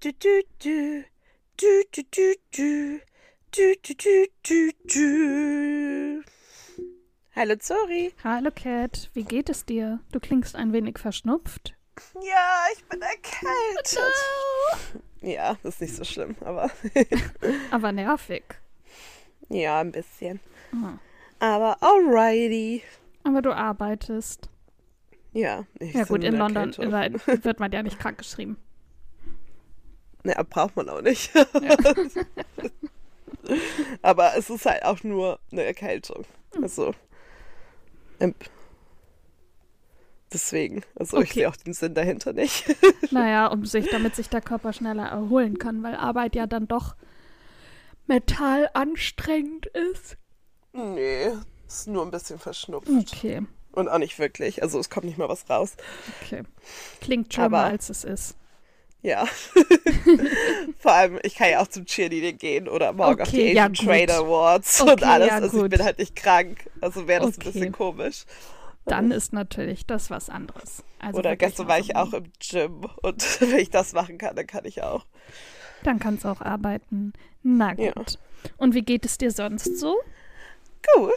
du, du, du. Du, du, du, du. Du, du, du, du, du. Hallo Zori. Hallo Cat, wie geht es dir? Du klingst ein wenig verschnupft. Ja, ich bin erkältet. No. Ja, ist nicht so schlimm, aber. aber nervig. Ja, ein bisschen. Oh. Aber alrighty. Aber du arbeitest. Ja, ich Ja gut, in London wird man ja nicht krank geschrieben. Ja, braucht man auch nicht. Ja. Aber es ist halt auch nur eine Erkältung. Hm. Also. Deswegen. Also okay. ich sehe auch den Sinn dahinter nicht. naja, um sich, damit sich der Körper schneller erholen kann, weil Arbeit ja dann doch mental anstrengend ist. Nee, ist nur ein bisschen verschnupft. Okay. Und auch nicht wirklich. Also es kommt nicht mal was raus. Okay. Klingt schlimmer, als es ist. Ja. Vor allem, ich kann ja auch zum Cheerleading gehen oder morgen okay, auf die Asian ja, Trade Awards okay, und alles. Ja, also ich bin halt nicht krank. Also wäre das okay. ein bisschen komisch. Dann ist natürlich das was anderes. Also oder gestern war ich auch im Gym und wenn ich das machen kann, dann kann ich auch. Dann kannst du auch arbeiten. Na gut. Ja. Und wie geht es dir sonst so? Gut.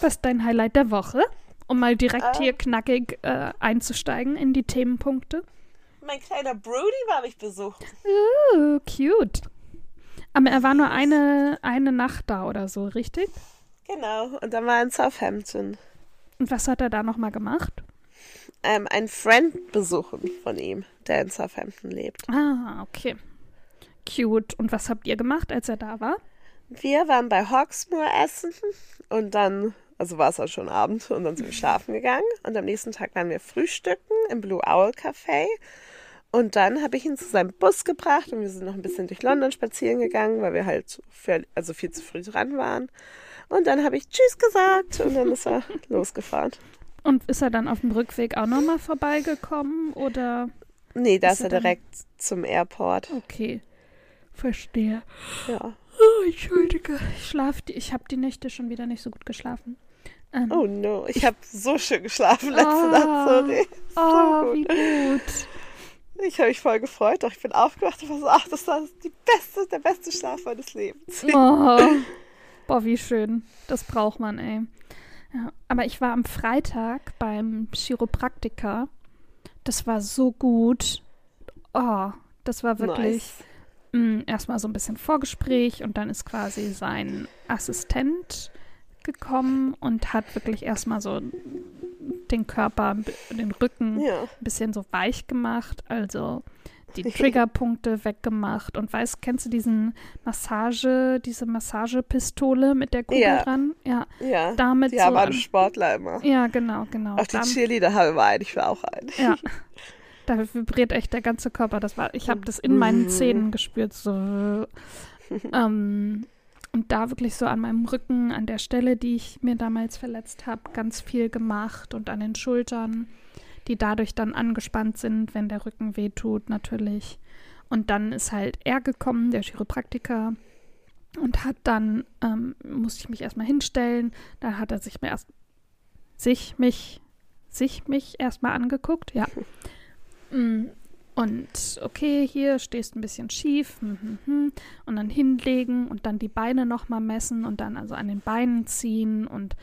Was ist dein Highlight der Woche? Um mal direkt uh, hier knackig äh, einzusteigen in die Themenpunkte. Mein kleiner Brody war mich besucht. Uh, cute. Aber er war nur eine, eine Nacht da oder so, richtig? Genau, und dann war er in Southampton. Und was hat er da nochmal gemacht? Ähm, einen Friend besuchen von ihm, der in Southampton lebt. Ah, okay. Cute. Und was habt ihr gemacht, als er da war? Wir waren bei Hawksmoor essen und dann, also war es auch schon Abend und dann sind wir schlafen gegangen. Und am nächsten Tag waren wir frühstücken im Blue Owl Café. Und dann habe ich ihn zu seinem Bus gebracht und wir sind noch ein bisschen durch London spazieren gegangen, weil wir halt für, also viel zu früh dran waren. Und dann habe ich Tschüss gesagt und dann ist er losgefahren. Und ist er dann auf dem Rückweg auch nochmal vorbeigekommen oder? Nee, da ist, er direkt zum Airport. Okay, verstehe. Ja. Oh, Entschuldige, ich schlafe, ich habe die Nächte schon wieder nicht so gut geschlafen. Ähm, oh no, ich habe so schön geschlafen letzte oh, Nacht, sorry. So oh, gut. wie gut. Ich habe mich voll gefreut, doch ich bin aufgewacht und war so, ach, das war die beste, der beste Schlaf meines Lebens. Oh. Boah, wie schön. Das braucht man, ey. Ja, aber ich war am Freitag beim Chiropraktiker. Das war so gut. Oh, das war wirklich. Nice mh, erstmal so ein bisschen Vorgespräch und dann ist quasi sein Assistent gekommen und hat wirklich erstmal so den Körper, den Rücken ja. ein bisschen so weich gemacht, also die Triggerpunkte weggemacht und weißt, kennst du diesen Massage, diese Massagepistole mit der Kugel ja. dran? Ja. Ja. Damit die so haben alle Sportler immer. Ja, genau, genau. Auch die Cheerleader haben wir eigentlich für auch einen. Ja. Da vibriert echt der ganze Körper. Das war, ich habe das in meinen mhm. Zähnen gespürt. So. ähm, und da wirklich so an meinem Rücken, an der Stelle, die ich mir damals verletzt habe, ganz viel gemacht und an den Schultern, die dadurch dann angespannt sind, wenn der Rücken wehtut, natürlich. Und dann ist halt er gekommen, der Chiropraktiker, und hat dann, ähm, musste ich mich erstmal hinstellen, dann hat er sich mir erst, sich mich, sich mich erstmal angeguckt, ja. Mm, und okay, hier stehst ein bisschen schief hm, hm, hm, und dann hinlegen und dann die Beine nochmal messen und dann also an den Beinen ziehen und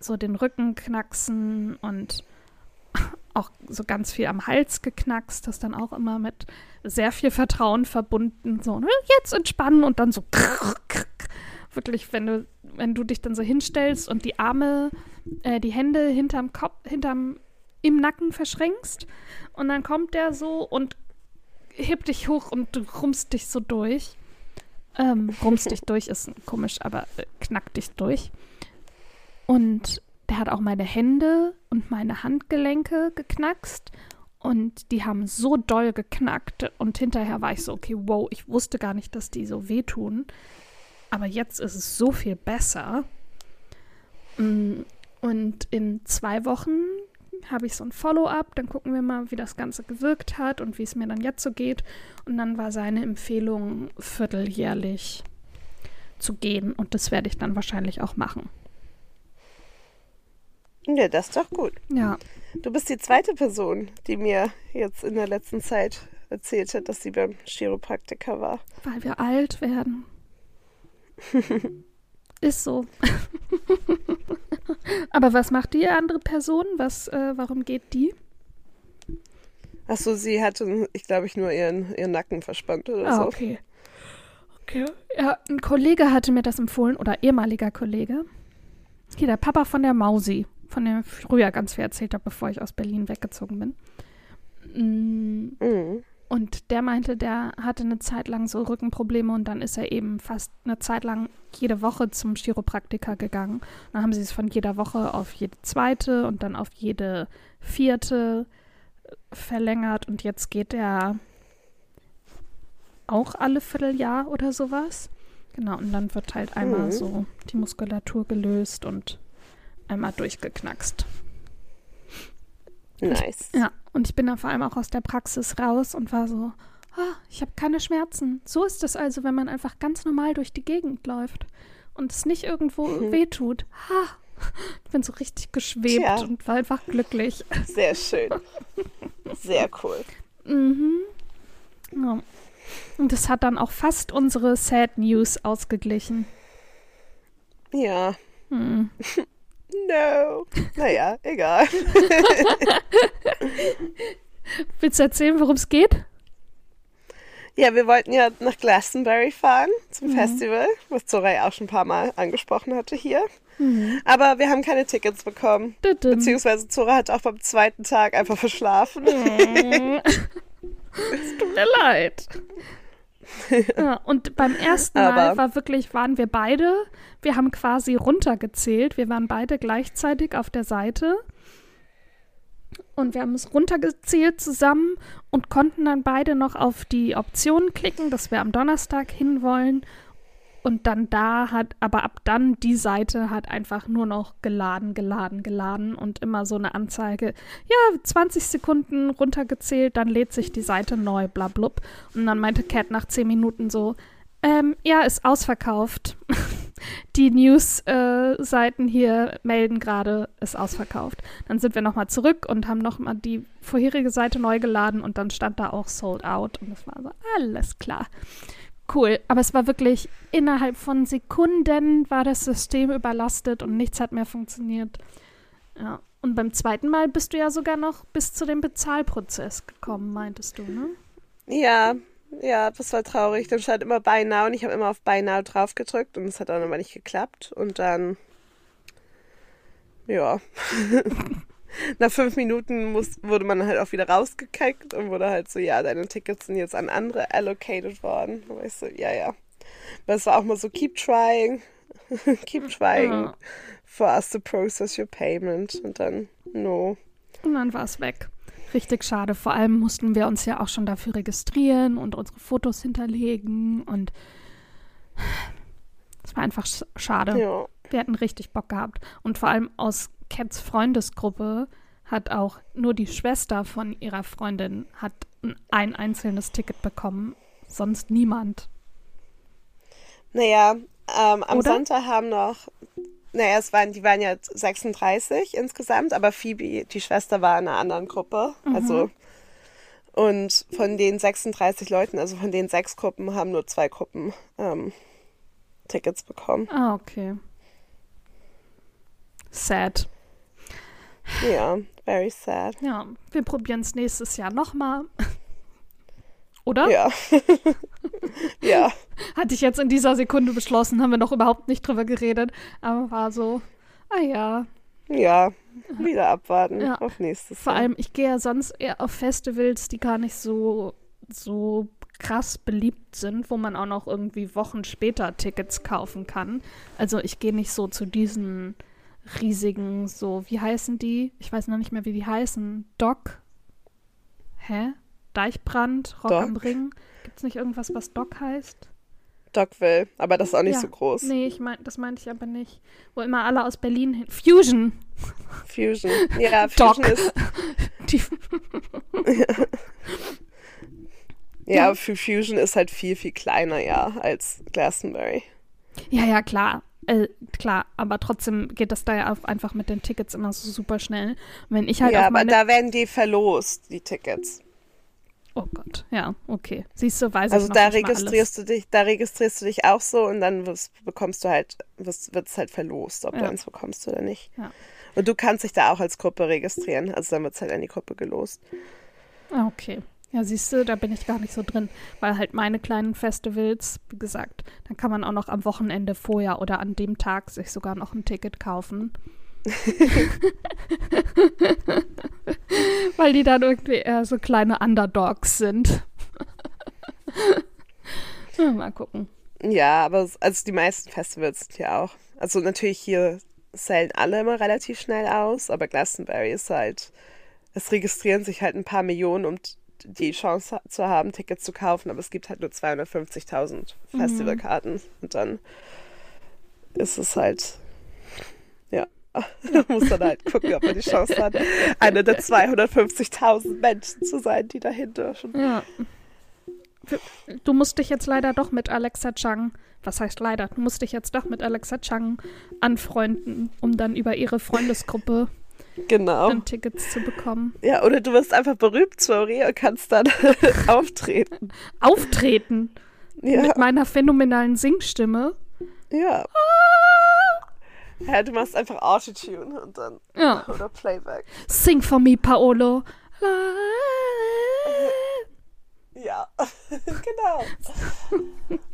so den Rücken knacksen und auch so ganz viel am Hals geknackst, das dann auch immer mit sehr viel Vertrauen verbunden, so ne, jetzt entspannen und dann so wirklich, wenn du, wenn du dich dann so hinstellst und die Arme, äh, die Hände hinterm Kopf, hinterm im Nacken verschränkst und dann kommt der so und hebt dich hoch und du rummst dich so durch. Ähm, rummst dich durch ist komisch, aber äh, knackt dich durch. Und der hat auch meine Hände und meine Handgelenke geknackst und die haben so doll geknackt und hinterher war ich so, okay, wow, ich wusste gar nicht, dass die so wehtun. Aber jetzt ist es so viel besser. Mm, und in zwei Wochen habe ich so ein Follow-up, dann gucken wir mal, wie das Ganze gewirkt hat und wie es mir dann jetzt so geht. Und dann war seine Empfehlung, vierteljährlich zu gehen. Und das werde ich dann wahrscheinlich auch machen. Ja, das ist doch gut. Ja. Du bist die zweite Person, die mir jetzt in der letzten Zeit erzählt hat, dass sie beim Chiropraktiker war. Weil wir alt werden. Ist so. Aber was macht die andere Person? Was, äh, warum geht die? Achso, sie hatte, ich glaube, ich nur ihren, ihren Nacken verspannt oder ah, so. okay. Okay. Ja, ein Kollege hatte mir das empfohlen, oder ehemaliger Kollege. Hier, der Papa von der Mausi, von dem ich früher ganz viel erzählt habe, bevor ich aus Berlin weggezogen bin. Mm, Mhm. Und der meinte, der hatte eine Zeit lang so Rückenprobleme und dann ist er eben fast eine Zeit lang jede Woche zum Chiropraktiker gegangen. Dann haben sie es von jeder Woche auf jede zweite und dann auf jede vierte verlängert und jetzt geht er auch alle Vierteljahr oder sowas. Genau, und dann wird halt einmal Mhm. so die Muskulatur gelöst und einmal durchgeknackst. Nice. Ja, und ich bin dann vor allem auch aus der Praxis raus und war so, ah, ich habe keine Schmerzen. So ist es also, wenn man einfach ganz normal durch die Gegend läuft und es nicht irgendwo Mhm. wehtut. Ha! Ich bin so richtig geschwebt Tja. und war einfach glücklich. Sehr schön. Sehr cool. Mhm. Ja. Und das hat dann auch fast unsere Sad News ausgeglichen. Ja. Hm. No. Naja, egal. Willst du erzählen, worum es geht? Ja, wir wollten ja nach Glastonbury fahren zum Mhm. Festival, was Zoray auch schon ein paar Mal angesprochen hatte hier. Mhm. Aber wir haben keine Tickets bekommen. Düdüm. Beziehungsweise Zora hat auch beim zweiten Tag einfach verschlafen. Mhm. es tut mir leid. Ja, und beim ersten Mal Aber- war wirklich, waren wir beide, wir haben quasi runtergezählt, wir waren beide gleichzeitig auf der Seite und wir haben es runtergezählt zusammen und konnten dann beide noch auf die Option klicken, dass wir am Donnerstag hinwollen und dann da hat, aber ab dann die Seite hat einfach nur noch geladen, geladen, geladen und immer so eine Anzeige, ja, 20 Sekunden runtergezählt, dann lädt sich die Seite neu, bla blub. Und dann meinte Cat nach 10 Minuten so, ähm, ja, ist ausverkauft. die News-Seiten hier melden gerade, ist ausverkauft. Dann sind wir nochmal zurück und haben nochmal die vorherige Seite neu geladen und dann stand da auch sold out und das war so, alles klar. Cool, aber es war wirklich innerhalb von Sekunden war das System überlastet und nichts hat mehr funktioniert. Ja, und beim zweiten Mal bist du ja sogar noch bis zu dem Bezahlprozess gekommen, meintest du, ne? Ja, ja, das war traurig. Dann stand immer Buy Now und ich habe immer auf Buy Now drauf gedrückt und es hat dann aber nicht geklappt. Und dann, ja, nach fünf Minuten muss, wurde man halt auch wieder rausgekickt und wurde halt so, ja, deine Tickets sind jetzt an andere allocated worden. Aber ich so, ja, ja. Aber es war auch mal so, keep trying, keep trying Ja. for us to process your payment. Und dann, no. Und dann war es weg. Richtig schade. Vor allem mussten wir uns ja auch schon dafür registrieren und unsere Fotos hinterlegen und es war einfach sch- schade. Ja. Wir hatten richtig Bock gehabt. Und vor allem aus Cats Freundesgruppe hat auch nur die Schwester von ihrer Freundin hat ein- ein einzelnes Ticket bekommen. Sonst niemand. Naja, ähm, am Oder? Sonntag haben noch, naja, es waren, die waren ja 36 insgesamt, aber Phoebe, die Schwester, war in einer anderen Gruppe. Also, und von den 36 Leuten, also von den sechs Gruppen, haben nur zwei Gruppen ähm, Tickets bekommen. Ah, okay. Sad. Ja, very sad. Ja, wir probieren es nächstes Jahr nochmal. Oder? Ja. ja. Hatte ich jetzt in dieser Sekunde beschlossen, haben wir noch überhaupt nicht drüber geredet. Aber war so, ah ja. Ja. Wieder abwarten Ja. auf nächstes Vor Jahr. allem, ich gehe ja sonst eher auf Festivals, die gar nicht so, so krass beliebt sind, wo man auch noch irgendwie Wochen später Tickets kaufen kann. Also ich gehe nicht so zu diesen riesigen, so, wie heißen die? Ich weiß noch nicht mehr, wie die heißen. Doc? Hä? Deichbrand? Rock Doc? am Ring? Gibt es nicht irgendwas, was Doc heißt? Dockville, aber das ist auch nicht Ja. so groß. Nee, ich mein, das meinte ich aber nicht. Wo immer alle aus Berlin hin. Fusion! Fusion. Ja, Doc. Fusion ist, Die, ja, für Fusion ist halt viel, viel kleiner, ja, als Glastonbury. Ja, ja, klar. Äh, klar, aber trotzdem geht das da ja auch einfach mit den Tickets immer so super schnell. Wenn ich halt ja, aber meine. da werden die verlost, die Tickets. Oh Gott, ja, okay. Siehst du, weiß Also ich noch da registrierst du dich, da registrierst du dich auch so und dann wirst, bekommst du halt, wird es halt verlost, ob du Ja. eins bekommst oder nicht. Ja. Und du kannst dich da auch als Gruppe registrieren. Also dann wird es halt an die Gruppe gelost. Ah, okay. Ja, siehst du, da bin ich gar nicht so drin, weil halt meine kleinen Festivals, wie gesagt, dann kann man auch noch am Wochenende vorher oder an dem Tag sich sogar noch ein Ticket kaufen. weil die dann irgendwie eher so kleine Underdogs sind. ja, mal gucken. Ja, aber also die meisten Festivals sind ja auch. Also natürlich hier sellen alle immer relativ schnell aus, aber Glastonbury ist halt, es registrieren sich halt ein paar Millionen, um die Chance ha- zu haben, Tickets zu kaufen, aber es gibt halt nur 250.000 Festivalkarten und dann ist es halt, ja, muss man halt gucken, ob man die Chance hat, eine der 250.000 Menschen zu sein, die dahin dürfen. Ja. Du musst dich jetzt leider doch mit Alexa Chang, was heißt leider, du musst dich jetzt doch mit Alexa Chang anfreunden, um dann über ihre Freundesgruppe Genau. dann Tickets zu bekommen. Ja, oder du wirst einfach berühmt, sorry, und kannst dann auftreten. Auftreten Ja, mit meiner phänomenalen Singstimme. ja. Ja, du machst einfach Autotune und dann, Ja. oder Playback. Sing for me, Paolo. Ja, genau.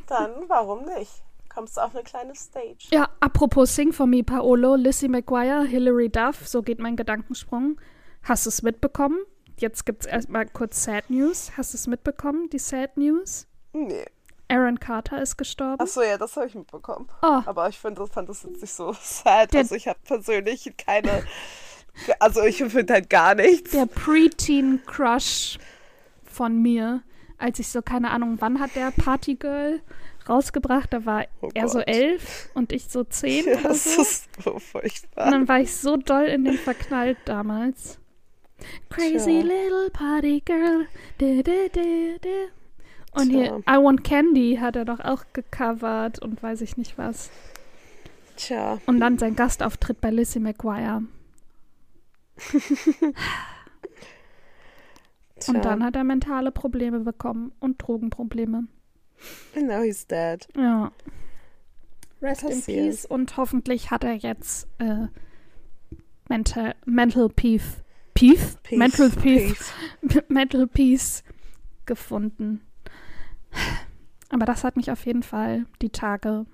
Dann, warum nicht? Kommst du auf eine kleine Stage. Ja, apropos Sing for me, Paolo, Lizzie McGuire, Hilary Duff, so geht mein Gedankensprung. Hast du es mitbekommen? Jetzt gibt es erstmal kurz Sad News. Hast du es mitbekommen, die Sad News? Nee. Aaron Carter ist gestorben. Achso, ja, das habe ich mitbekommen. Oh, Aber ich find, das fand das jetzt nicht so sad. Der- also ich habe persönlich keine, also ich finde halt gar nichts. der Preteen Crush von mir, als ich so, keine Ahnung, wann hat der Partygirl rausgebracht? Da war Oh er so Gott. elf und ich so zehn Ja, oder das so. ist so furchtbar. Und dann war ich so doll in den verknallt damals. Crazy Tja. little party girl. Du, du, du, Und hier Tja. I Want Candy hat er doch auch gecovert und weiß ich nicht was. Tja, Und dann sein Gastauftritt bei Lizzie McGuire. tja. Und dann hat er mentale Probleme bekommen und Drogenprobleme. And now he's dead. Ja. Rest in Passiert. Peace und hoffentlich hat er jetzt äh, mental, mental Peace. Peace? Mental Peace. Peace. Mental Peace gefunden. Aber das hat mich auf jeden Fall die Tage,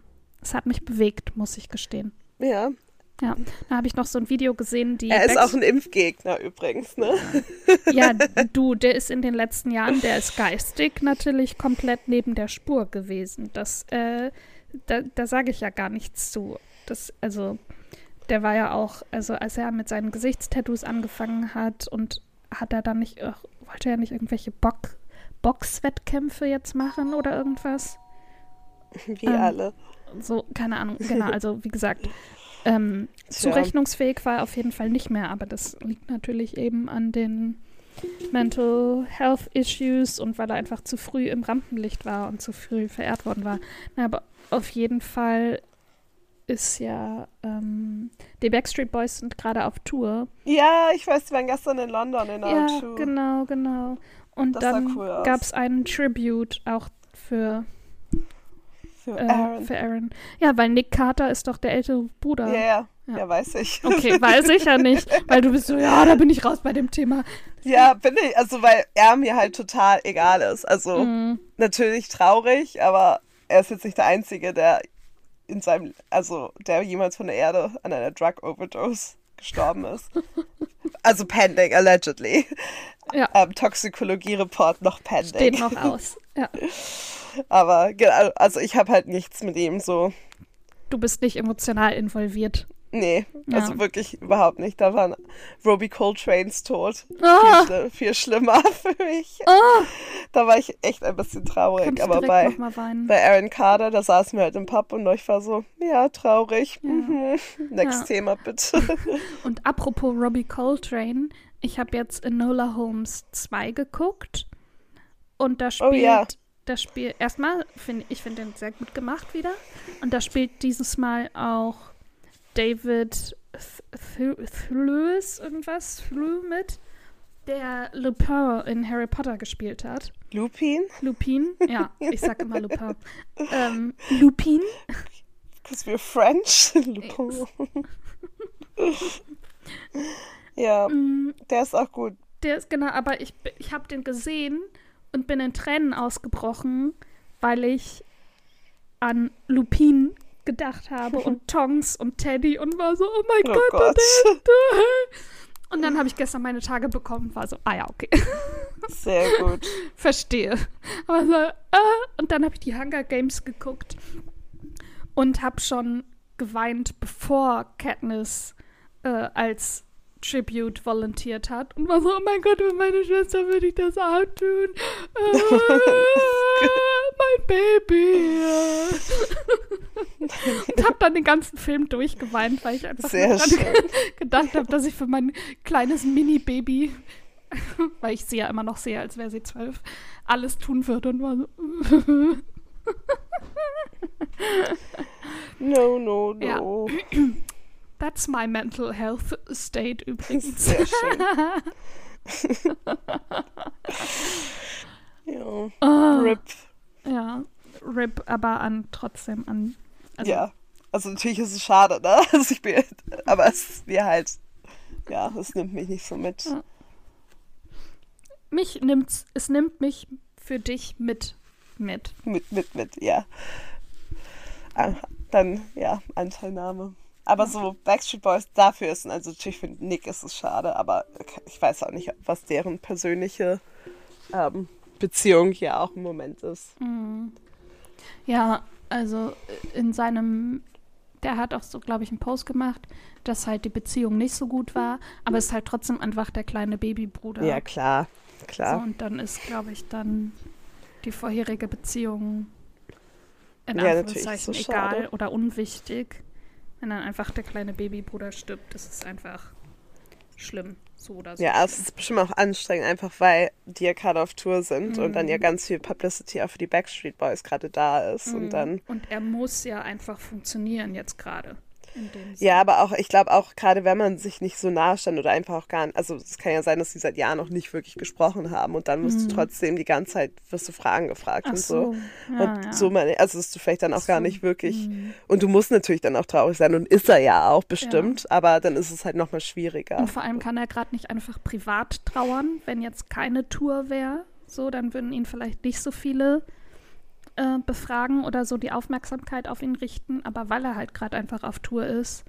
es hat mich bewegt, muss ich gestehen. Ja, Da habe ich noch so ein Video gesehen, die. er ist Backst- auch ein Impfgegner übrigens, ne? Ja, du, der ist in den letzten Jahren, der ist geistig natürlich komplett neben der Spur gewesen. Das, äh, da, da sage ich ja gar nichts zu. Das, also, der war ja auch, also als er mit seinen Gesichtstattoos angefangen hat und hat er dann nicht, wollte er nicht irgendwelche Bock, Boxwettkämpfe jetzt machen oder irgendwas? Wie Ähm, alle. So, keine Ahnung, genau, also wie gesagt, ähm, zurechnungsfähig war er auf jeden Fall nicht mehr, aber das liegt natürlich eben an den Mental Health Issues und weil er einfach zu früh im Rampenlicht war und zu früh verehrt worden war. Na, aber auf jeden Fall ist ja, ähm, die Backstreet Boys sind gerade auf Tour. Ja, ich weiß, die waren gestern in London in ja, R2. genau, genau. Und Das dann cool gab es einen Tribute auch für, Für äh, Aaron. für Aaron. Ja, weil Nick Carter ist doch der ältere Bruder. Ja, ja, Ja. ja, weiß ich. Okay, weiß ich ja nicht, weil du bist so, ja, da bin ich raus bei dem Thema. Ja, bin ich. Also, weil er mir halt total egal ist. Also, Mhm. natürlich traurig, aber er ist jetzt nicht der Einzige, der in seinem, also, der jemals von der Erde an einer Drug Overdose gestorben ist. also, pending, allegedly. Ja. Ähm, Toxikologie-Report noch pending. Steht noch aus. Ja. Aber, genau, also, ich habe halt nichts mit ihm so. Du bist nicht emotional involviert. Nee, Ja. also wirklich überhaupt nicht. Da war Robbie Coltrane's Tod Ah, viel, viel schlimmer für mich. ah, Da war ich echt ein bisschen traurig. Aber bei, bei Aaron Carter, da saßen wir halt im Pub und ich war so, ja, traurig. Ja. Mhm. Next Ja. Thema bitte. Und apropos Robbie Coltrane, ich habe jetzt Enola Holmes 2 geguckt und da spielt, Oh ja. da spielt, erstmal, find, ich finde den sehr gut gemacht wieder und da spielt dieses Mal auch David Th- Th- Thewlis irgendwas, Threw mit der Lupin in Harry Potter gespielt hat. Lupin? Lupin? Ja, ich sag immer Lupin. ähm, Lupin? Because we're French. Lupin. ja, mm, der ist auch gut. Der ist genau, aber ich, ich habe den gesehen und bin in Tränen ausgebrochen, weil ich an Lupin gedacht habe und Tongs und Teddy und war so, oh mein oh Gott, Gott. Und dann habe ich gestern meine Tage bekommen und war so, ah ja, okay. Sehr gut. Verstehe. Aber so, äh, und dann habe ich die Hunger Games geguckt und habe schon geweint, bevor Katniss äh, als Tribute volontiert hat und war so, oh mein Gott, für meine Schwester würde ich das auch tun. Äh, mein Baby. und habe dann den ganzen Film durchgeweint, weil ich einfach gedacht habe, dass ich für mein kleines Mini-Baby, weil ich sie ja immer noch sehe, als wäre sie zwölf, alles tun würde und war so. no, no, no. Ja. That's my mental health state übrigens. Sehr schön. ja. Oh, RIP. Ja, RIP, aber an trotzdem an. Also, ja, also natürlich ist es schade, ne? Also ich bin, aber es ist mir halt, ja, es nimmt mich nicht so mit. Ja. Mich nimmt's, es nimmt mich für dich mit. Mit. Mit, mit, mit, ja. Ah, dann, ja, Anteilnahme. Aber so Backstreet Boys dafür ist, also natürlich für Nick ist es schade, aber ich weiß auch nicht, was deren persönliche ähm, Beziehung hier auch im Moment ist. Mhm. Ja, also in seinem, der hat auch so, glaube ich, einen Post gemacht, dass halt die Beziehung nicht so gut war, aber es ist halt trotzdem einfach der kleine Babybruder. Ja, klar, klar. So, und dann ist, glaube ich, dann die vorherige Beziehung in ja, Anführungszeichen so egal oder unwichtig. Wenn dann einfach der kleine Babybruder stirbt, das ist einfach schlimm. So oder so. Ja, es ist bestimmt auch anstrengend, einfach weil die ja gerade auf Tour sind mhm. und dann ja mhm. ganz viel Publicity auch für die Backstreet Boys gerade da ist. Mhm. Und dann. Und er muss ja einfach funktionieren jetzt gerade. Ja, aber auch, ich glaube auch, gerade wenn man sich nicht so nahe stand oder einfach auch gar nicht, also es kann ja sein, dass sie seit Jahren noch nicht wirklich gesprochen haben und dann musst mhm. du trotzdem die ganze Zeit, wirst du Fragen gefragt Ach und so. so. Ja, und ja. so, man, also dass du vielleicht dann auch so. gar nicht wirklich, mhm. und du musst natürlich dann auch traurig sein und ist er ja auch bestimmt, ja. aber dann ist es halt nochmal schwieriger. Und vor allem kann er gerade nicht einfach privat trauern, wenn jetzt keine Tour wäre, so, dann würden ihn vielleicht nicht so viele äh, befragen oder so die Aufmerksamkeit auf ihn richten, aber weil er halt gerade einfach auf Tour ist,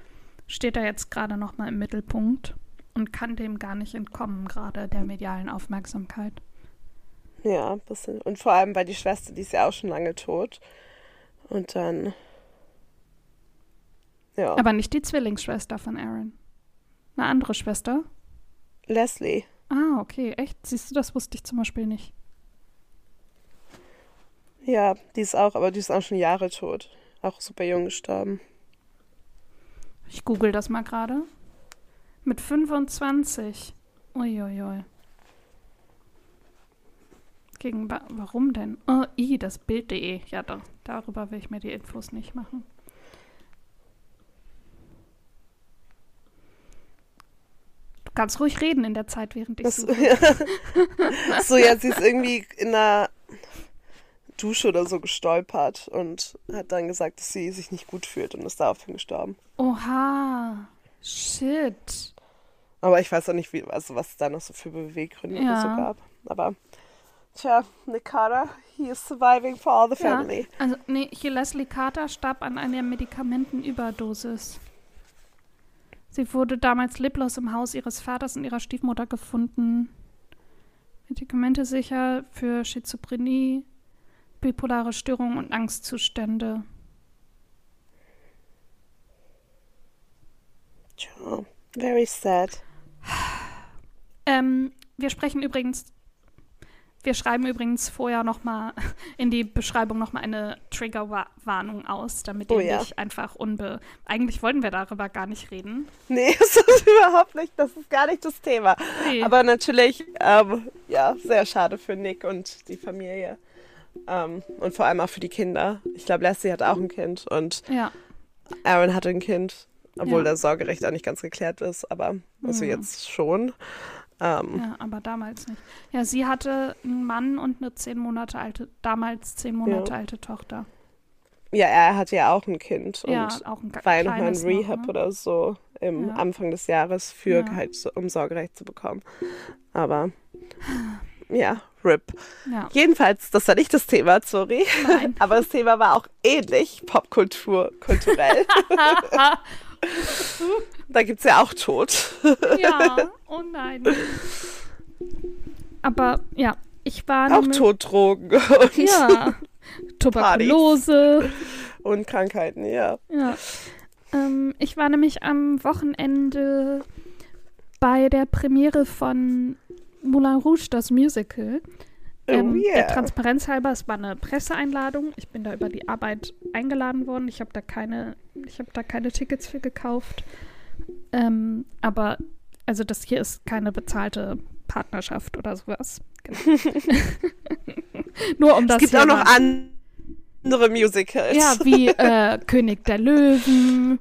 steht er jetzt gerade nochmal im Mittelpunkt und kann dem gar nicht entkommen, gerade der medialen Aufmerksamkeit. Ja, ein bisschen. Und vor allem, weil die Schwester, die ist ja auch schon lange tot. Und dann. Ja. Aber nicht die Zwillingsschwester von Aaron. Eine andere Schwester? Leslie. Ah, okay. Echt? Siehst du, das wusste ich zum Beispiel nicht. Ja, die ist auch, aber die ist auch schon Jahre tot. Auch super jung gestorben. Ich google das mal gerade. Mit 25. Uiuiui. Gegen warum denn? Oh, i, das Bild.de. Ja, doch, darüber will ich mir die Infos nicht machen. Du kannst ruhig reden in der Zeit, während ich so. Ja. so, ja, sie ist irgendwie in einer Dusche oder so gestolpert und hat dann gesagt, dass sie sich nicht gut fühlt und ist daraufhin gestorben. Oha. Shit. Aber ich weiß auch nicht, wie, also was es da noch so für Beweggründe ja. so gab. Aber tja, Nick Carter, he is surviving for all the family. Ja, also nee, hier Leslie Carter starb an einer Medikamentenüberdosis. Sie wurde damals leblos im Haus ihres Vaters und ihrer Stiefmutter gefunden. Medikamente sicher für Schizophrenie, bipolare Störungen und Angstzustände. Tja, very sad. Ähm, wir sprechen übrigens, wir schreiben übrigens vorher nochmal in die Beschreibung nochmal eine Triggerwarnung aus, damit ihr oh, ja. nicht einfach unbe... Eigentlich wollten wir darüber gar nicht reden. Nee, das ist überhaupt nicht, das ist gar nicht das Thema. Nee. Aber natürlich, ähm, ja, sehr schade für Nick und die Familie. Ähm, und vor allem auch für die Kinder. Ich glaube, Leslie hat auch ein Kind und ja. Aaron hatte ein Kind, obwohl ja. das Sorgerecht auch nicht ganz geklärt ist, aber also mhm. jetzt schon. Ähm, Ja, aber damals nicht. Ja, sie hatte einen Mann und eine zehn Monate alte, damals zehn Monate Ja. alte Tochter. ja, er hatte ja auch ein Kind ja, und auch ein war ja nochmal in kleines noch, Rehab ne? oder so im Ja. Anfang des Jahres für Ja. halt, um Sorgerecht zu bekommen. Aber ja, RIP. Ja, Jedenfalls, das war nicht das Thema, sorry. nein. Aber das Thema war auch ähnlich Popkultur, kulturell. da gibt es ja auch Tod. ja, oh nein. Aber ja, ich war auch Toddrogen und, Ja, Tuberkulose. und Krankheiten, ja. Ja. Ähm, ich war nämlich am Wochenende bei der Premiere von Moulin Rouge, das Musical. Ähm, oh Der yeah. Transparenz halber, es war eine Presseeinladung. Ich bin da über die Arbeit eingeladen worden. Ich habe da keine, ich habe da keine Tickets für gekauft. Ähm, aber also das hier ist keine bezahlte Partnerschaft oder sowas. Genau. Nur um das es gibt auch noch mal- andere Musicals. Ja, wie äh, König der Löwen,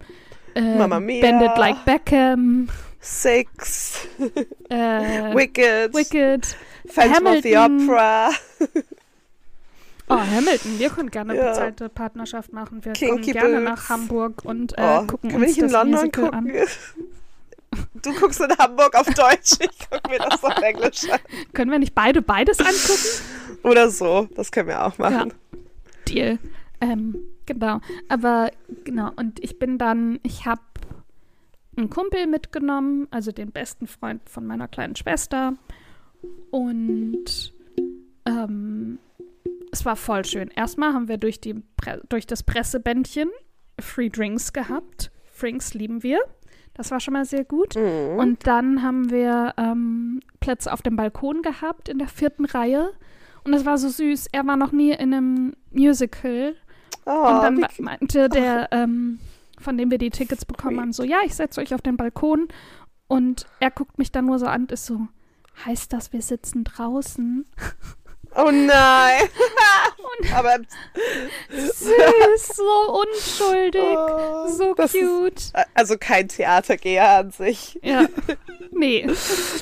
äh, Mamma Mia. Bandit Like Beckham, Six, äh, Wicked, Wicked. Phantom of the Hamilton. Opera, Oh, Hamilton, wir können gerne Ja. bezahlte Partnerschaft machen. Wir Kinky kommen gerne Boots. nach Hamburg und äh, oh, gucken uns das London Musical gucken? an. Du guckst in Hamburg auf Deutsch, ich gucke mir das auf Englisch an. Können wir nicht beide beides angucken? Oder so, das können wir auch machen. Deal. Ähm, genau. Aber genau, und ich bin dann, ich habe einen Kumpel mitgenommen, also den besten Freund von meiner kleinen Schwester. Und ähm, es war voll schön. Erstmal haben wir durch, die Pre durch das Pressebändchen Free Drinks gehabt. Frinks lieben wir. Das war schon mal sehr gut. Mhm. Und dann haben wir ähm, Plätze auf dem Balkon gehabt in der vierten Reihe. Und das war so süß. Er war noch nie in einem Musical. oh, und dann meinte der, ähm, von dem wir die Tickets bekommen haben, so, ja, ich setze euch auf den Balkon. Und er guckt mich dann nur so an und ist so, heißt das, wir sitzen draußen? oh nein. Aber Süß, so unschuldig, oh, so cute. Ist, also kein Theatergeher an sich. Ja, nee,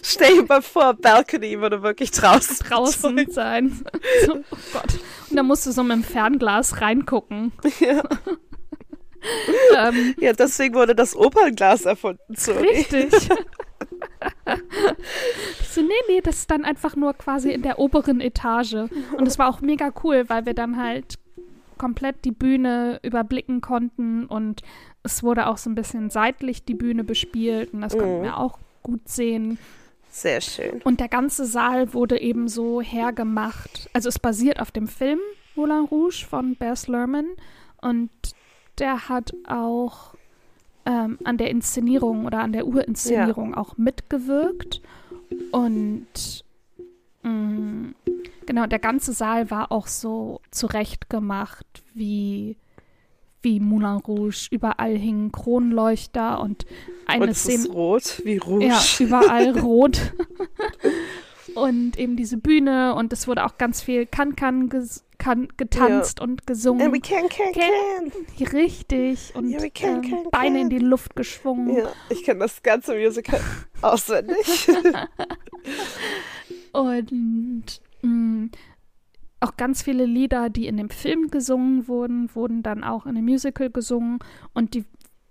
Stell dir mal vor, Balcony würde wirklich draußen draußen sein. So, oh Gott. Und da musst du so mit dem Fernglas reingucken. Ja. ähm, ja, deswegen wurde das Opernglas erfunden. Sorry. Richtig. ich so, nee, nee, das ist dann einfach nur quasi in der oberen Etage. Und es war auch mega cool, weil wir dann halt komplett die Bühne überblicken konnten und es wurde auch so ein bisschen seitlich die Bühne bespielt und das konnten Mhm. wir auch gut sehen. Sehr schön. Und der ganze Saal wurde eben so hergemacht. Also es basiert auf dem Film Moulin Rouge von Baz Luhrmann und der hat auch ähm, an der Inszenierung oder an der Urinszenierung auch mitgewirkt. Und mh, genau, der ganze Saal war auch so zurechtgemacht wie wie Moulin Rouge. Überall hingen Kronleuchter und eine Und es Szene. ist rot wie Rouge. Ja, überall rot. und eben diese Bühne und es wurde auch ganz viel Kan-Kan ges getanzt und And we gesungen. can, can, Can. can. Richtig. Und we can, ähm, Beine in die Luft geschwungen. Ja, ich kenne das ganze Musical auswendig. Und mh, auch ganz viele Lieder, die in dem Film gesungen wurden, wurden dann auch in dem Musical gesungen. Und die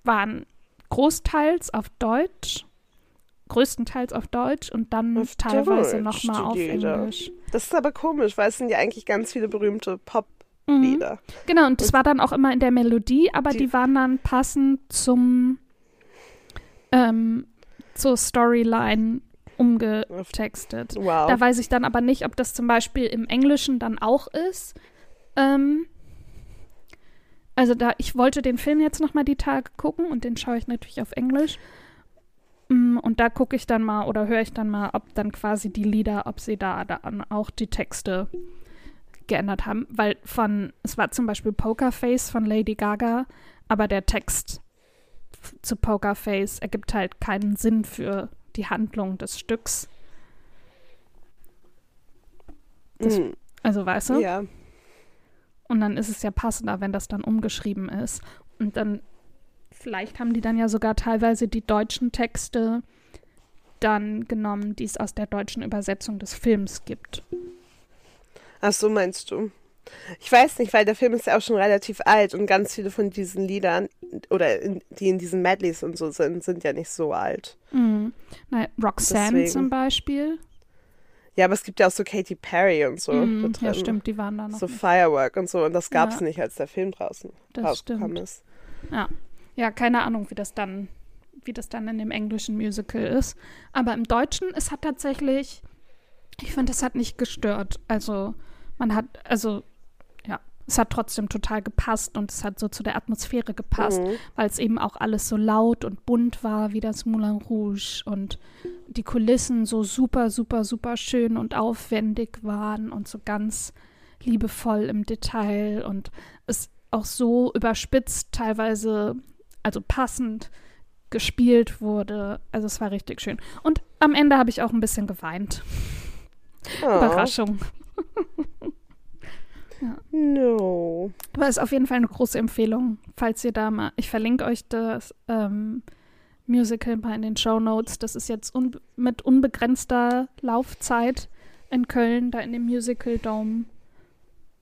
waren großteils auf Deutsch, größtenteils auf Deutsch und dann Auf teilweise nochmal auf Lieder. Englisch. Das ist aber komisch, weil es sind ja eigentlich ganz viele berühmte Mhm. Pop-Lieder. Genau, und das war dann auch immer in der Melodie, aber Die- die, waren dann passend zum ähm, zur Storyline umgetextet. Wow. Da weiß ich dann aber nicht, ob das zum Beispiel im Englischen dann auch ist. Ähm, also da, ich wollte den Film jetzt noch mal die Tage gucken und den schaue ich natürlich auf Englisch. Mm, Und da gucke ich dann mal oder höre ich dann mal, ob dann quasi die Lieder, ob sie da dann auch die Texte geändert haben. Weil von, es war zum Beispiel Pokerface von Lady Gaga, aber der Text zu Pokerface ergibt halt keinen Sinn für die Handlung des Stücks. das- Mhm. Also weißt du? Ja. Und dann ist es ja passender, wenn das dann umgeschrieben ist. Und dann, vielleicht haben die dann ja sogar teilweise die deutschen Texte dann genommen, die es aus der deutschen Übersetzung des Films gibt. Ach so meinst du? Ich weiß nicht, weil der Film ist ja auch schon relativ alt und ganz viele von diesen Liedern oder in, die in diesen Medleys und so sind, sind ja nicht so alt. Mhm. Na, Roxanne Deswegen. zum Beispiel. Ja, aber es gibt ja auch so Katy Perry und so. Da ja, stimmt, die waren da noch. So nicht. Firework und so und das gab es Ja. nicht, als der Film draußen Das rausgekommen stimmt. ist. Ja. Ja, keine Ahnung, wie das dann, wie das dann in dem englischen Musical ist. Aber im Deutschen, es hat tatsächlich, ich finde, es hat nicht gestört. Also man hat, also ja, es hat trotzdem total gepasst und es hat so zu der Atmosphäre gepasst, Mhm. weil es eben auch alles so laut und bunt war wie das Moulin Rouge und die Kulissen so super, super, super schön und aufwendig waren und so ganz liebevoll im Detail und es auch so überspitzt teilweise, also passend gespielt wurde. Also es war richtig schön. Und am Ende habe ich auch ein bisschen geweint. Oh, Überraschung. No. Aber ist auf jeden Fall eine große Empfehlung, falls ihr da mal. Ich verlinke euch das ähm, Musical mal in den Show Notes. Das ist jetzt un mit unbegrenzter Laufzeit in Köln, da in dem Musical Dome.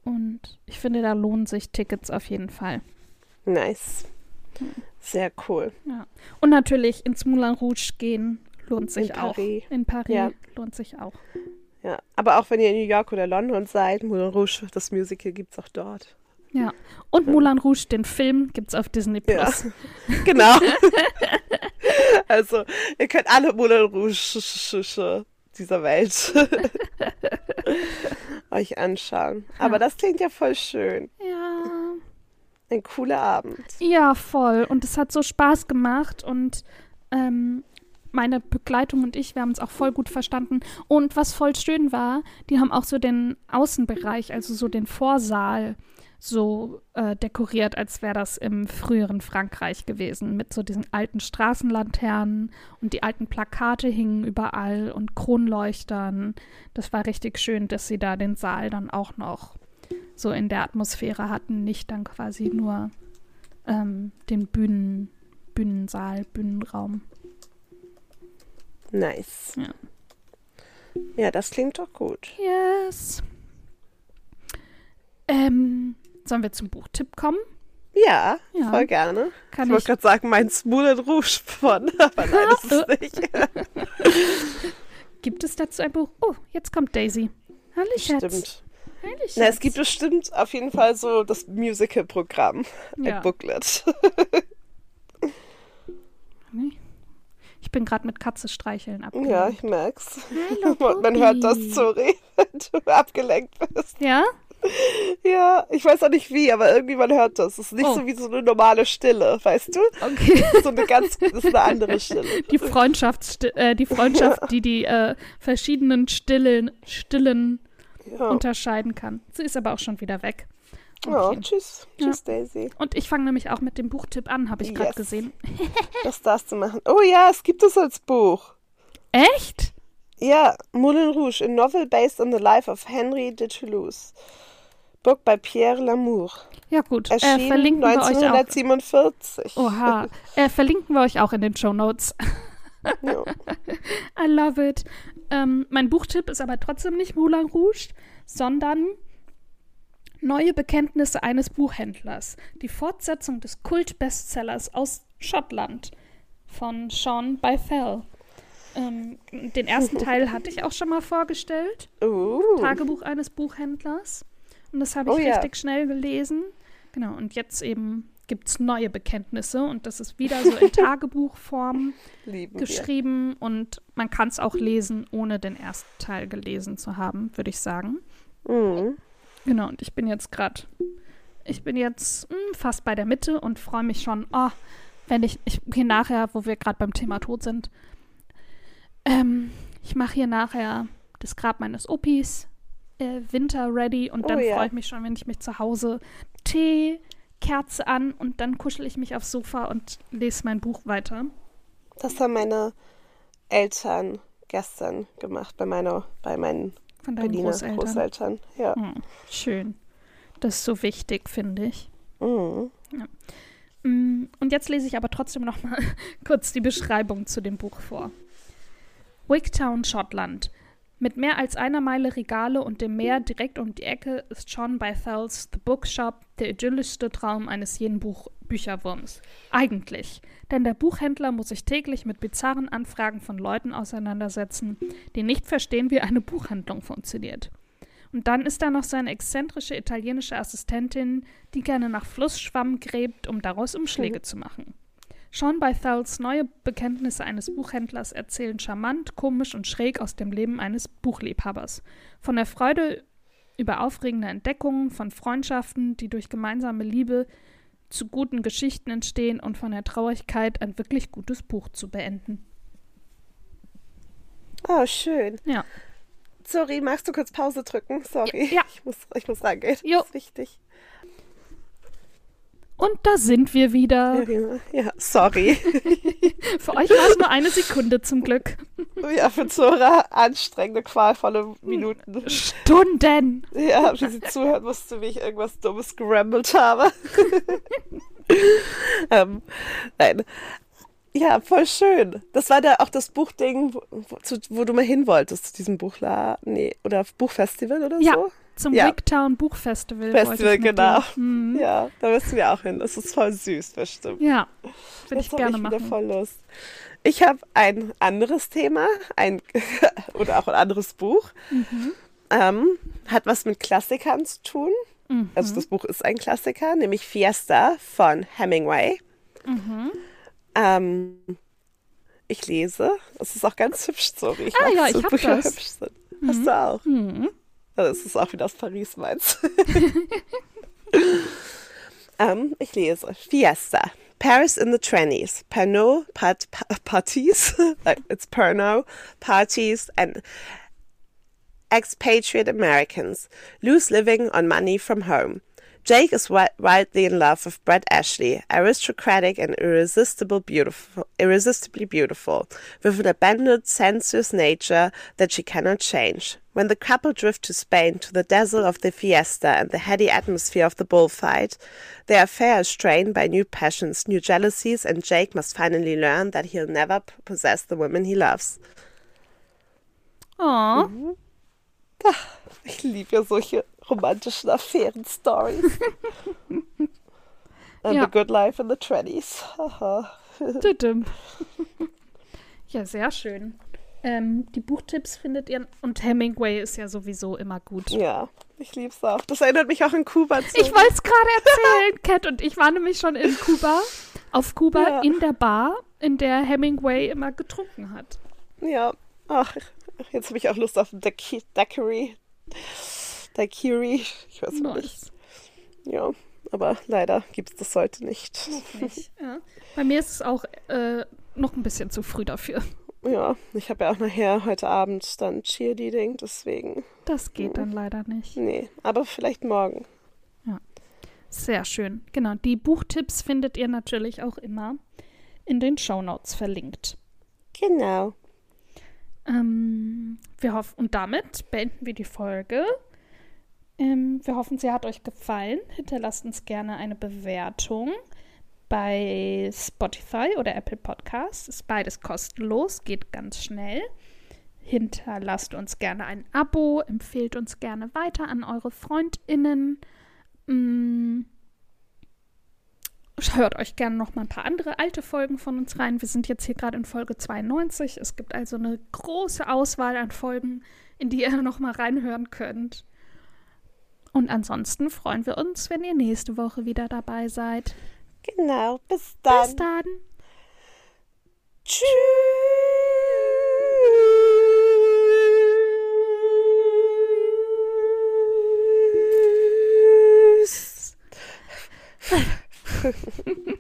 Und ich finde, da lohnen sich Tickets auf jeden Fall. Nice. Sehr cool. Und natürlich ins Moulin Rouge gehen lohnt sich In auch. Paris. In Paris Ja. lohnt sich auch. Ja, aber auch wenn ihr in New York oder London seid, Moulin Rouge, das Musical gibt es auch dort. Ja. Und Moulin Rouge, den Film, gibt es auf Disney Ja. Plus. Genau. also, ihr könnt alle Moulin Rouge dieser Welt euch anschauen. Aber Ja. das klingt ja voll schön. Ja. Ein cooler Abend. Ja, voll. Und es hat so Spaß gemacht und ähm, meine Begleitung und ich, wir haben uns auch voll gut verstanden. Und was voll schön war, die haben auch so den Außenbereich, also so den Vorsaal, so äh, dekoriert, als wäre das im früheren Frankreich gewesen, mit so diesen alten Straßenlaternen und die alten Plakate hingen überall und Kronleuchtern. Das war richtig schön, dass sie da den Saal dann auch noch so in der Atmosphäre hatten, nicht dann quasi nur ähm, den Bühnen, Bühnensaal, Bühnenraum. Nice. Ja. Ja, das klingt doch gut. Yes. Ähm, sollen wir zum Buchtipp kommen? Ja, Ja. voll gerne. Kann ich wollte gerade sagen, mein Moulin Rouge von, aber nein, das ist es nicht. Gibt es dazu ein Buch? Oh, jetzt kommt Daisy. Hallo, Schatz. Stimmt. Na, es gibt bestimmt auf jeden Fall so das Musical-Programm, ja. ein Booklet. Ich bin gerade mit Katze streicheln ab. Ja, ich merk's. Hallo, Man hört das, sorry, wenn du abgelenkt bist. Ja? Ja, ich weiß auch nicht wie, aber irgendwie man hört das. Es ist nicht Oh. so wie so eine normale Stille, weißt du? Okay. So eine ganz, das ist eine andere Stille. Die Freundschaft, äh, die Freundschaft, die die äh, verschiedenen Stillen, Stillen Ja. unterscheiden kann. Sie ist aber auch schon wieder weg. Oh, Okay. tschüss. Ja. Tschüss, Daisy. Und ich fange nämlich auch mit dem Buchtipp an, habe ich gerade Yes. gesehen. Das darfst du machen. Oh ja, es gibt es als Buch. Echt? Ja, Moulin Rouge, a novel based on the life of Henry de Toulouse. Book by Pierre Lamour. Ja gut, äh, Erschienen verlinken wir euch auch. 1947. Oha, äh, verlinken wir euch auch in den Show Notes. I love it. Ähm, mein Buchtipp ist aber trotzdem nicht Moulin Rouge, sondern Neue Bekenntnisse eines Buchhändlers. Die Fortsetzung des Kult-Bestsellers aus Schottland von Sean Byfell. Ähm, den ersten Teil hatte ich auch schon mal vorgestellt. Uh. Tagebuch eines Buchhändlers. Und das habe ich Oh ja. richtig schnell gelesen. Genau, und jetzt eben gibt es neue Bekenntnisse und das ist wieder so in Tagebuchform Lieben wir. geschrieben und man kann es auch lesen, ohne den ersten Teil gelesen zu haben, würde ich sagen. Mhm. Genau, und ich bin jetzt gerade, ich bin jetzt mh, fast bei der Mitte und freue mich schon, oh, wenn ich, ich gehe nachher, wo wir gerade beim Thema Tod sind, ähm, ich mache hier nachher das Grab meines Opis, äh, Winter ready und Oh dann ja. freue ich mich schon, wenn ich mich zu Hause Tee, Kerze an und dann kuschel ich mich aufs Sofa und lese mein Buch weiter. Das haben meine Eltern gestern gemacht, bei, meiner, bei meinen Von deinen Berliner Großeltern. Großeltern. Ja. Hm, schön. Das ist so wichtig, finde ich. Mhm. Mm, Und jetzt lese ich aber trotzdem noch mal kurz die Beschreibung zu dem Buch vor. Wigtown, Schottland. Mit mehr als einer Meile Regale und dem Meer direkt um die Ecke ist John Bythels The Bookshop der idyllischste Traum eines jeden Buch Bücherwurms. Eigentlich. Denn der Buchhändler muss sich täglich mit bizarren Anfragen von Leuten auseinandersetzen, die nicht verstehen, wie eine Buchhandlung funktioniert. Und dann ist da noch seine exzentrische italienische Assistentin, die gerne nach Flussschwamm gräbt, um daraus Umschläge zu machen. Sean Bythels neue Bekenntnisse eines Buchhändlers erzählen charmant, komisch und schräg aus dem Leben eines Buchliebhabers. Von der Freude über aufregende Entdeckungen, von Freundschaften, die durch gemeinsame Liebe zu guten Geschichten entstehen und von der Traurigkeit, ein wirklich gutes Buch zu beenden. Oh, schön. Ja. Sorry, magst du kurz Pause drücken? Sorry. Ja. Ich muss, ich muss rangehen. Jo. Das ist wichtig. Und da sind wir wieder. Ja, sorry. Für euch war es nur eine Sekunde zum Glück. Ja, für Zora anstrengende, qualvolle Minuten. Stunden. Ja, wie sie zuhört musste, wie ich irgendwas Dummes gerambelt habe. ähm, nein. Ja, voll schön. Das war da auch das Buchding, wo, wo, wo du mal hin wolltest, zu diesem Buchladen, nee, oder Buchfestival oder Ja, so? Zum Ja. Wigtown Buchfestival. Festival, genau. Mhm. Ja, da müssen wir auch hin. Das ist voll süß, bestimmt. Ja, würde ich gerne ich machen. voll Lust. Ich habe ein anderes Thema, ein oder auch ein anderes Buch. Mhm. Ähm, hat was mit Klassikern zu tun. Mhm. Also das Buch ist ein Klassiker, nämlich Fiesta von Hemingway. Mhm. Ähm, ich lese. Es ist auch ganz hübsch, sorry. Ich Ah ja, so ich Bücher das. hübsch sind. Hast du auch? Mhm. Das ist auch wieder aus Paris, meins. ähm, ich lese. Fiesta. Paris in the Trannies. Pernod part, pa parties. like, it's Pernod parties and expatriate Americans. Loose living on money from home. Jake is wildly in love with Brett Ashley, aristocratic and irresistible beautiful, irresistibly beautiful, with an abandoned, sensuous nature that she cannot change. When the couple drift to Spain to the dazzle of the fiesta and the heady atmosphere of the bullfight, their affair is strained by new passions, new jealousies, and Jake must finally learn that he'll never possess the woman he loves. Oh, Mhm. Ich liebe ja solche romantischen Affären-Stories. And Ja. the good life in the trannies. Haha. tütüm. Ja, sehr schön. Ähm, die Buchtipps findet ihr. Und Hemingway ist ja sowieso immer gut. ja, ich lieb's auch. Das erinnert mich auch an Kuba zu. Ich wollte es gerade erzählen, Cat und ich waren nämlich schon in Kuba, auf Kuba Ja. in der Bar, in der Hemingway immer getrunken hat. Ja, ach, jetzt habe ich auch Lust auf ein Daiqui- Daiquiri. Daiquiri. Ich weiß nicht. Nice. Ja, aber leider gibt's das heute nicht. Nicht. Ja. Bei mir ist es auch äh, noch ein bisschen zu früh dafür. Ja, ich habe ja auch nachher heute Abend dann Cheerleading, deswegen. Das geht dann leider nicht. Nee, aber vielleicht morgen. Sehr schön. Genau, die Buchtipps findet ihr natürlich auch immer in den Shownotes verlinkt. Genau. Ähm, wir hoffen, und damit beenden wir die Folge. Ähm, wir hoffen, sie hat euch gefallen. Hinterlasst uns gerne eine Bewertung bei Spotify oder Apple Podcasts. Ist beides kostenlos, geht ganz schnell. Hinterlasst uns gerne ein Abo, empfehlt uns gerne weiter an eure FreundInnen. Mm. Hört euch gerne noch mal ein paar andere alte Folgen von uns rein. Wir sind jetzt hier gerade in Folge 92. Es gibt also eine große Auswahl an Folgen, in die ihr noch mal reinhören könnt. Und ansonsten freuen wir uns, wenn ihr nächste Woche wieder dabei seid. Genau. Bis dann. Bis dann. Tschüss.